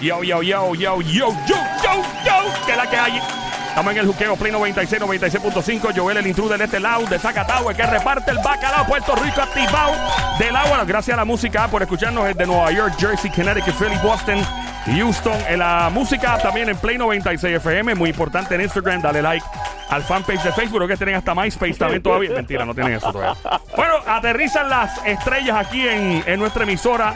Yo, yo, yo, yo, yo, yo, yo, yo, que la que hay. Estamos en el juqueo Play 96, 96.5. Joel, el intruder de este lado, de Zacatau, que reparte el bacalao. Puerto Rico activado del agua. Gracias a la música por escucharnos desde Nueva York, Jersey, Connecticut, Philly, Boston, Houston. En la música también en Play 96 FM. Muy importante en Instagram. Dale like al fanpage de Facebook. Creo que tienen hasta MySpace también todavía. Mentira, no tienen eso todavía. Bueno, aterrizan las estrellas aquí en, en nuestra emisora.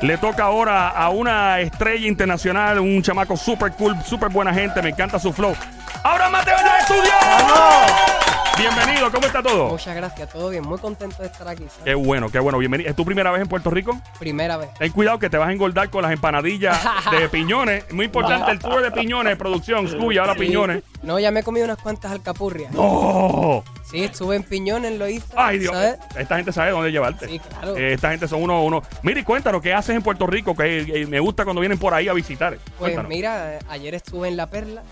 Le toca ahora a una estrella internacional, un chamaco super cool, super buena gente. Me encanta su flow. Ahora Mateo en el estudio. Bienvenido, ¿cómo está todo? Muchas gracias, todo bien, muy contento de estar aquí. ¿sabes? Qué bueno, qué bueno. Bienvenido. ¿Es tu primera vez en Puerto Rico? Primera vez. Ten cuidado que te vas a engordar con las empanadillas de piñones. Muy importante el tour de piñones, producción. Scooby, ahora piñones. No, ya me he comido unas cuantas alcapurrias. ¡Oh! Sí, estuve en piñones, lo hice. ¡Ay, Dios! ¿sabes? Esta gente sabe dónde llevarte. Sí, claro. Eh, esta gente son uno, uno. Mira y cuéntanos, ¿qué haces en Puerto Rico? Que eh, me gusta cuando vienen por ahí a visitar. Pues Cuéntanos. mira, eh, ayer estuve en La Perla.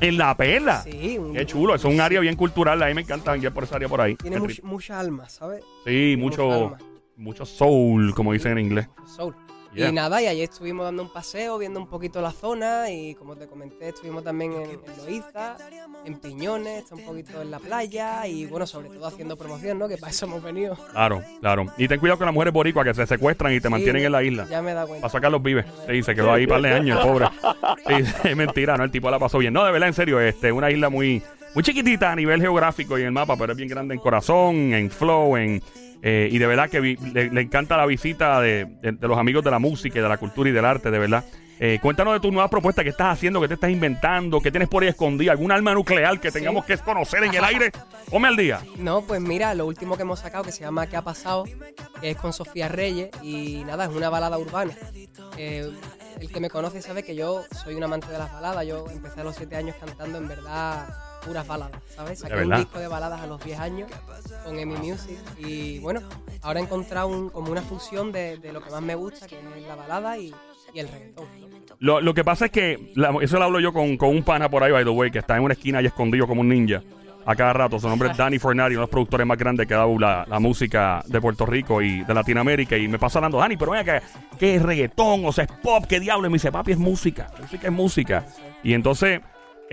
En La Perla. Sí, un- Qué chulo, es un área bien cultural. A mí me encanta ir por esa área por ahí. Tiene much- mucha alma, ¿sabes? Sí, mucho, mucho soul, como dicen en inglés. Soul. Yeah. Y nada, y ayer estuvimos dando un paseo, viendo un poquito la zona y como te comenté, estuvimos también en, en Loíza, en Piñones, está un poquito en la playa y bueno, sobre todo haciendo promoción, ¿no? Que para eso hemos venido. Claro, claro. Y ten cuidado con las mujeres boricuas que se secuestran y te mantienen Sí, en la isla. Ya me da cuenta. Para sacar los vives. Sí, se quedó ahí par de años, pobre. Sí, es mentira, ¿no? El tipo la pasó bien. No, de verdad, en serio, este, una isla muy, muy chiquitita a nivel geográfico y en el mapa, pero es bien grande en corazón, en flow, en. Eh, y de verdad que vi- le, le encanta la visita de, de- de los amigos de la música y de la cultura y del arte, de verdad. Eh, cuéntanos de tus nuevas propuestas que estás haciendo, que te estás inventando, que tienes por ahí escondida, algún alma nuclear que tengamos que conocer en el aire. Ponme al día. No, pues mira, lo último que hemos sacado que se llama ¿Qué ha pasado? que es con Sofía Reyes y nada, es una balada urbana. Eh, el que me conoce sabe que yo soy un amante de las baladas. Yo empecé a los 7 años cantando en verdad puras baladas, ¿sabes? Saqué un disco de baladas a los 10 años con Emi Music y bueno, ahora he encontrado un- como una fusión de, de lo que más me gusta, que es la balada y, y el reggaetón. ¿no? Lo, lo que pasa es que, la- eso lo hablo yo con, con un pana por ahí, by the way, que está en una esquina y escondido como un ninja a cada rato. Su nombre es Danny Fornari, uno de los productores más grandes que ha dado la, la música de Puerto Rico y de Latinoamérica. Y me pasa hablando, Danny, pero venga, ¿qué, ¿qué es reggaetón? O sea, es pop, ¿qué diablo? Y me dice, papi, es música. Música es música. Y entonces,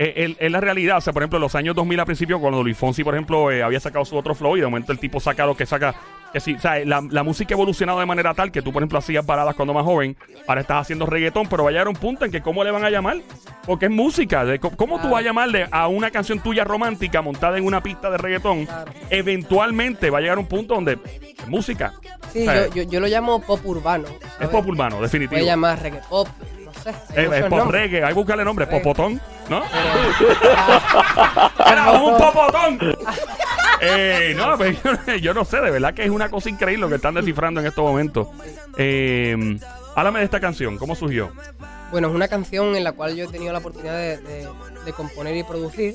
es la realidad. O sea, por ejemplo, en los años 2000 al principio, cuando Luis Fonsi, por ejemplo, eh, había sacado su otro flow y de momento el tipo saca lo que saca. Que sí, o sea, la, la música ha evolucionado de manera tal que tú, por ejemplo, hacías baladas cuando más joven, ahora estás haciendo reggaetón, pero va a llegar un punto en que ¿cómo le van a llamar? Porque es música. De, ¿Cómo tú vas a llamarle a una canción tuya romántica montada en una pista de reggaetón? Eventualmente va a llegar un punto donde es música. Sí, O sea, yo, yo, yo lo llamo pop urbano. Es pop urbano, definitivo. Puede llamar reggae pop, no sé. hay Es, pop reggae, hay que buscarle nombre, Reggae. popotón, ¿no? ¡Era un popotón! Eh, no, pues, yo, yo no sé, de verdad que es una cosa increíble lo que están descifrando en estos momentos. Eh, háblame de esta canción, ¿cómo surgió? Bueno, es una canción en la cual yo he tenido la oportunidad de, de- de componer y producir.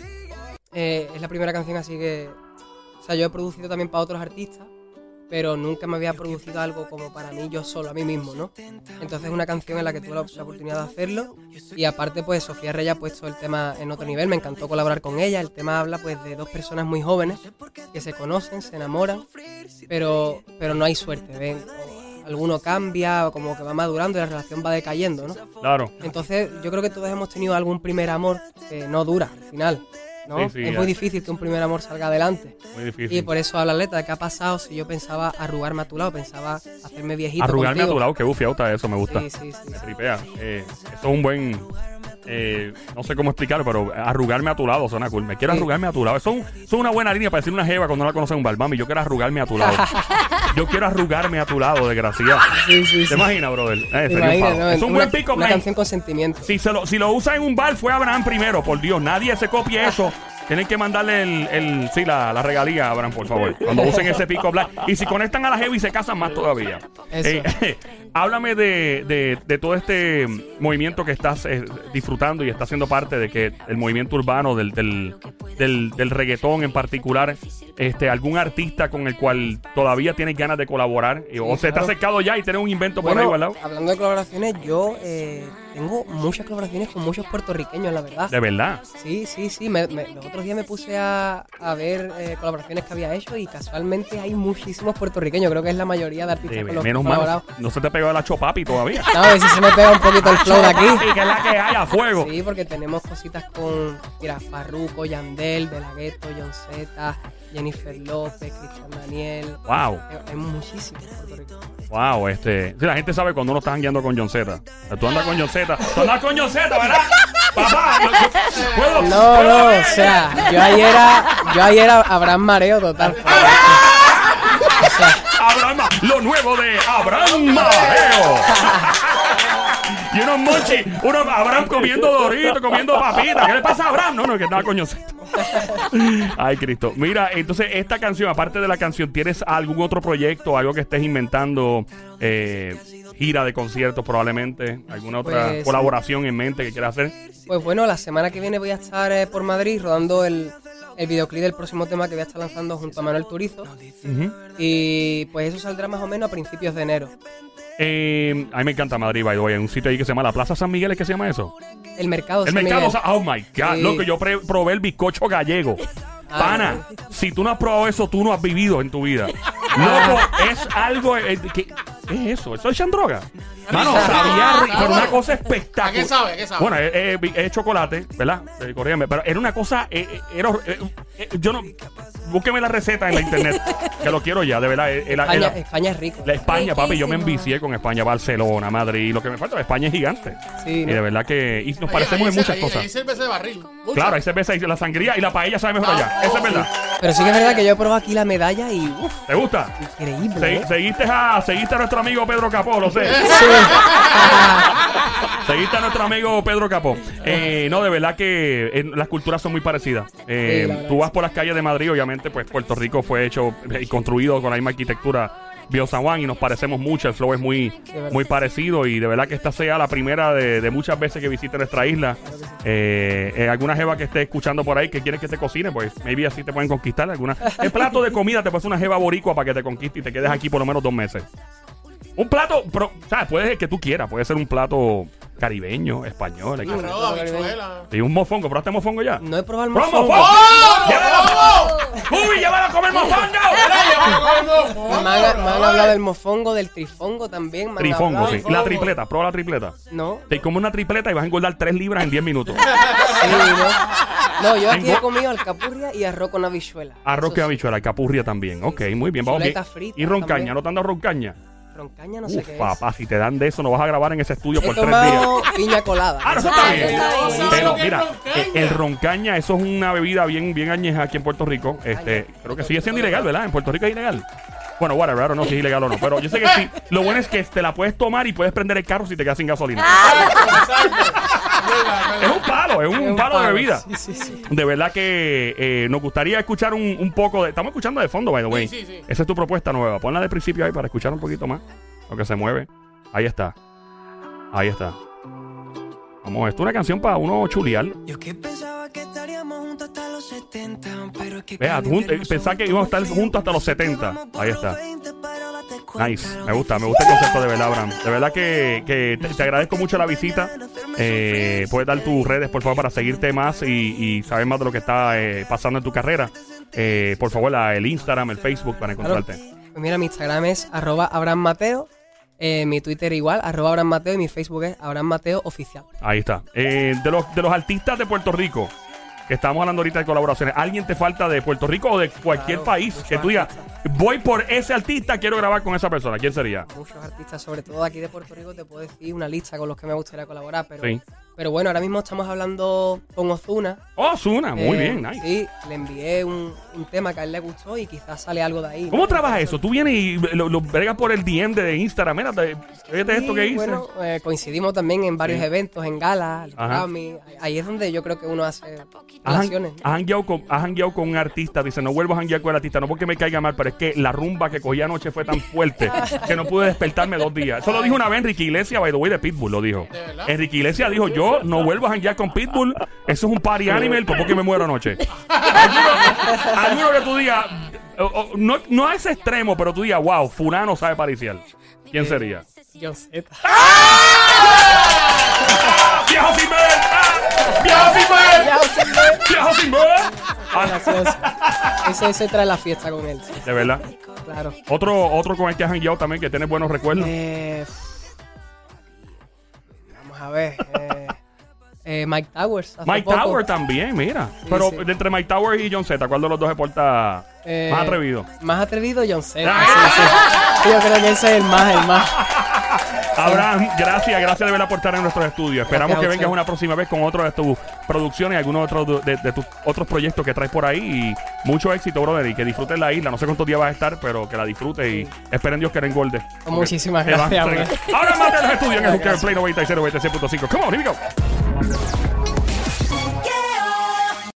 Eh, es la primera canción así que... O sea, yo he producido también para otros artistas, pero nunca me había producido algo como para mí, yo solo, a mí mismo, ¿no? Entonces es una canción en la que tuve la, la oportunidad de hacerlo. Y aparte, pues Sofía Reyes ha puesto el tema en otro nivel, me encantó colaborar con ella. El tema habla pues de dos personas muy jóvenes que se conocen, se enamoran, pero, pero no hay suerte, ¿ven? Alguno cambia o como que va madurando y la relación va decayendo, ¿no? Claro. Entonces, yo creo que todos hemos tenido algún primer amor que no dura al final. ¿No? Sí, sí, es ya. muy difícil que un primer amor salga adelante. Muy difícil. Y por eso a la letra, ¿qué ha pasado? Si yo pensaba arrugarme a tu lado, pensaba hacerme viejito. Arrugarme a tu lado, que bufiauta eso, me gusta. Sí, sí, sí. Me tripea. Eh, eso es un buen. eh, no sé cómo explicarlo, pero arrugarme a tu lado suena cool. Me quiero arrugarme a tu lado. Eso es, un- eso es una buena línea para decir una jeva cuando no la conoce un bar. Mami, yo quiero arrugarme a tu lado. yo quiero arrugarme a tu lado, desgraciado. Sí, sí, ¿Te sí. imaginas, brother? Eh, sería un Imagina, palo. ¿no? es un una, buen pico, Una canción con sentimiento. Si, se lo, si lo usa en un bar, fue Abraham primero, por Dios. Nadie se copie eso. Tienen que mandarle el, el- sí, la, la regalía a Abraham, por favor. Cuando usen ese pico black. Y si conectan a la heavy, se casan más todavía. Eso. Eh, háblame de, de- de todo este movimiento que estás eh, disfrutando y estás siendo parte de que el movimiento urbano, del, del, del, del reggaetón en particular, este, algún artista con el cual todavía tienes ganas de colaborar? Eh, o se claro. acercado ya y tienes un invento por Bueno, ahí guardado. hablando de colaboraciones, yo eh, tengo muchas colaboraciones con muchos puertorriqueños, la verdad. De verdad. Sí, sí, sí. me- me- los otros días me puse a, a ver eh, colaboraciones que había hecho y casualmente hay muchísimos puertorriqueños. Creo que es la mayoría de artistas De- con los menos mal, no se te pegó la chopapi todavía. No, a ver si se me pega un poquito el flow de aquí. Chopapi, que es la que hay a fuego. Sí, porque tenemos cositas con, mira, Farruko, Yandel, De La Ghetto, John Z, Jennifer López, Cristian Daniel. Wow. Hay, muchísimos. Wow, este. Sí, la gente sabe cuando uno está jangueando con John Z. O sea, Tú andas con John Z. Andas con John Z, ¿verdad? Papá, no. No, o sea, yo ayer era, yo ayer era Abraham Mareo total. Abraham, lo nuevo de Abraham Mareo. y unos monchi, uno Abraham comiendo dorito, comiendo papitas. ¿Qué le pasa a Abraham? No, no, que estaba coño. Ay, Cristo. Mira, entonces esta canción, aparte de la canción, ¿tienes algún otro proyecto, algo que estés inventando? Eh, gira de conciertos probablemente, alguna otra Pues- colaboración en mente que quieras hacer. Pues bueno, la semana que viene voy a estar eh, por Madrid rodando el, el videoclip del próximo tema que voy a estar lanzando junto a Manuel Turizo. Y pues eso saldrá más o menos a principios de enero. Eh, a mí me encanta Madrid, by the way. Hay un sitio ahí que se llama la Plaza San Miguel, ¿es que se llama eso? El mercado El San mercado, Miguel. oh my God, Sí. loco, yo probé el bizcocho gallego. Ah, Pana, si tú no has probado eso, tú no has vivido en tu vida. Loco, es algo eh, que- ¿Qué es eso? ¿Eso es droga? Mano, Ah, sabía ah, rico, pero una bueno. cosa espectacular. ¿A qué sabe? ¿A qué sabe? Bueno, es, es- es chocolate, ¿verdad? Eh, corrígeme, pero era una cosa, eh, eh, era, eh, eh, yo no, búsqueme la receta en la internet, que lo quiero ya, de verdad. eh, España, España es rico. la España, papi, yo me envicié con España, Barcelona, Madrid, lo que me falta, España es gigante. Sí, Y ¿no? de verdad que, y nos parecemos en muchas ahí- cosas. Ahí cerveza de barril. Claro, hay cerveza y la sangría y la paella sabe mejor Ah, allá. Eso es oh. verdad. Pero sí que es verdad que yo he probado aquí la medalla y uff, ¿Te gusta? increíble. Se- ¿eh? seguiste, a, seguiste a nuestro amigo Pedro Capó, lo sé. Sí. seguiste a nuestro amigo Pedro Capó. Eh, no, de verdad que eh, las culturas son muy parecidas. Eh, Sí, la verdad tú vas por las calles de Madrid, obviamente, pues Puerto Rico fue hecho y construido con la misma arquitectura Bio San Juan y nos parecemos mucho. El flow es muy, muy parecido y de verdad que esta sea la primera de, de muchas veces que visite nuestra isla. Eh, eh, alguna jeva que esté escuchando por ahí que quiere que te cocine, pues maybe así te pueden conquistar. Alguna, el plato de comida te hacer una jeva boricua para que te conquiste y te quedes aquí por lo menos dos meses. Un plato, pero, ¿sabes? Puede ser que tú quieras. Puede ser un plato caribeño, español. el que. Arroz, habichuela. Y un mofongo. ¿Probaste mofongo ya? No he probado el ¡Pro mofongo. mofongo! ¡Oh! ¡Llévalo! ¡Uy, llévalo a comer mofongo! Me han, me han hablado del mofongo, del trifongo también. me han Trifongo, hablado. sí. La tripleta, prueba la tripleta. No, Te comes una tripleta y vas a engordar 3 libras en 10 minutos. sí, no. No, yo aquí he comido alcapurria y arroz con habichuela. Arroz Eso que sí. habichuela, capurria también. Ok, muy bien. Vamos Chuleta bien. frita Y roncaña, también. ¿no te han dado roncaña? Roncaña no sé Uf, es. papá, si te dan de eso, no vas a grabar en ese estudio He por tres días. tomado piña colada. Ah, no, eso Ah, está eso bien. está bien. ¿Sabes Pero es mira, roncaña? eh, el roncaña, eso es una bebida bien, bien añeja aquí en Puerto Rico. Este, creo que sigue siendo ilegal, ¿verdad? En Puerto Rico es ilegal. Bueno, whatever, I don't know si es ilegal o no. Pero yo sé que sí. Lo bueno es que te la puedes tomar y puedes prender el carro si te quedas sin gasolina. Es un palo, es un, Es un palo, de bebida. Sí, sí, sí. De verdad que eh, nos gustaría escuchar un, un poco de. Estamos escuchando de fondo, by the way. Sí, sí, sí. Esa es tu propuesta nueva. Ponla de principio ahí para escuchar un poquito más. Lo que se mueve. Ahí está. Ahí está. Vamos, esto es una canción para uno chulear. Yo que pensaba que estaríamos juntos hasta los 70, pero es que Vea, eh, pensaba que íbamos a estar juntos hasta los 70. Vamos por Ahí está. 20, pero date cuenta, Nice, me gusta, me gusta el concepto de verdad, Abraham. De verdad que, que te, te agradezco mucho la visita. Eh, puedes dar tus redes, por favor, para seguirte más y, y saber más de lo que está eh, pasando en tu carrera. Eh, por favor, la- el Instagram, el Facebook para encontrarte. Pues mira, mi Instagram es arroba Abraham Mateo, eh, mi Twitter igual, arroba Abraham Mateo y mi Facebook es Abraham Mateo Oficial. Ahí está. Eh, de, los, de los artistas de Puerto Rico, que estamos hablando ahorita de colaboraciones, ¿alguien te falta de Puerto Rico o de cualquier Claro, país muchos que tú digas, voy por ese artista, quiero grabar con esa persona? ¿Quién sería? Muchos artistas, sobre todo aquí de Puerto Rico, te puedo decir una lista con los que me gustaría colaborar, pero, Sí. Pero bueno, ahora mismo estamos hablando con Ozuna. Oh, Zuna, muy Eh, bien, nice. Sí, le envié un, un tema que a él le gustó y quizás sale algo de ahí. ¿Cómo ¿no? trabaja eso? Tú vienes y lo, lo bregas por el DM de Instagram. Mira, te- fíjate esto que Sí, hice. Bueno, eh, coincidimos también en varios Sí. eventos, en galas. Grammy. Ahí es donde yo creo que uno hace Has, relaciones. has jangueado con, has con un artista, dice, no vuelvo a janguear con el artista, no porque me caiga mal, pero es que la rumba que cogí anoche fue tan fuerte que no pude despertarme dos días. Eso lo dijo una vez Enrique Iglesias, by the way, de Pitbull, lo dijo. Enrique Iglesias dijo, yo no vuelvo a janguear con Pitbull, eso es un party animal, por porque me muero anoche. alguno, alguno que tú digas, o- o, no, no a ese extremo, pero tú digas, wow, Fulano sabe pariciar. ¿Quién sería? John Z. ¡Viejo sin ver! ¡Ah! ¡Viejo sin ver! ¡Viejo sin ver! Ah, Gracioso. Ese, ese trae la fiesta con él. de verdad. Claro. Otro, otro con el que has jangueado también, que tienes buenos recuerdos. Eh, vamos a ver. eh, eh, Mike Towers. hace Mike poco. Tower también, mira. Pero sí. entre Mike Tower y John Z, ¿cuál de los dos se porta Eh, más atrevido? Más atrevido, John Z. Ah. sí. Yo creo que ese es el más, el más. Abraham, gracias, gracias de verdad por estar en nuestros estudios. Esperamos Gracias que vengas una próxima vez con otro de tus producciones, algunos otros de, de tus otros proyectos que traes por ahí. Y mucho éxito, brother. Y que disfrutes la isla. No sé cuántos días vas a estar, pero que la disfrutes y esperen Dios que la engorde. Muchísimas gracias, Ahora más de los estudios en el Play 96, 96.5. Come on, here we go. Thank.